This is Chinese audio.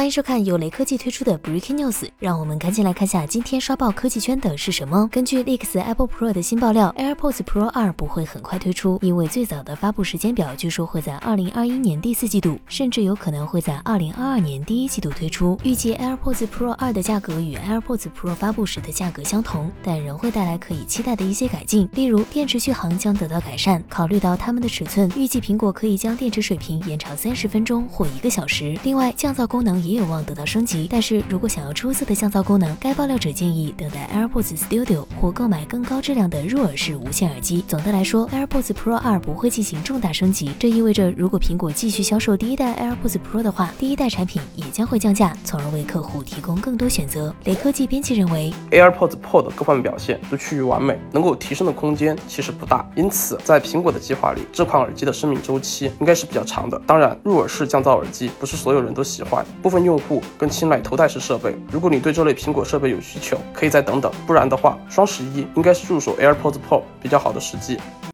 欢迎收看由雷科技推出的 Breaking News，让我们赶紧来看下今天刷爆科技圈的是什么。根据 Leaks Apple Pro 的新爆料，AirPods Pro 二不会很快推出，因为最早的发布时间表据说会在二零二一年第四季度，甚至有可能会在二零二二年第一季度推出。预计 AirPods Pro 二的价格与 AirPods Pro 发布时的价格相同，但仍会带来可以期待的一些改进，例如电池续航将得到改善。考虑到它们的尺寸，预计苹果可以将电池水平延长三十分钟或一个小时。另外，降噪功能。也也有望得到升级，但是如果想要出色的降噪功能，该爆料者建议等待 AirPods Studio 或购买更高质量的入耳式无线耳机。总的来说，AirPods Pro 二不会进行重大升级，这意味着如果苹果继续销售第一代 AirPods Pro 的话，第一代产品也将会降价，从而为客户提供更多选择。雷科技编辑认为，AirPods Pro 的各方面表现都趋于完美，能够提升的空间其实不大，因此在苹果的计划里，这款耳机的生命周期应该是比较长的。当然，入耳式降噪耳机不是所有人都喜欢。部分用户更青睐头戴式设备。如果你对这类苹果设备有需求，可以再等等。不然的话，双十一应该是入手 AirPods Pro 比较好的时机。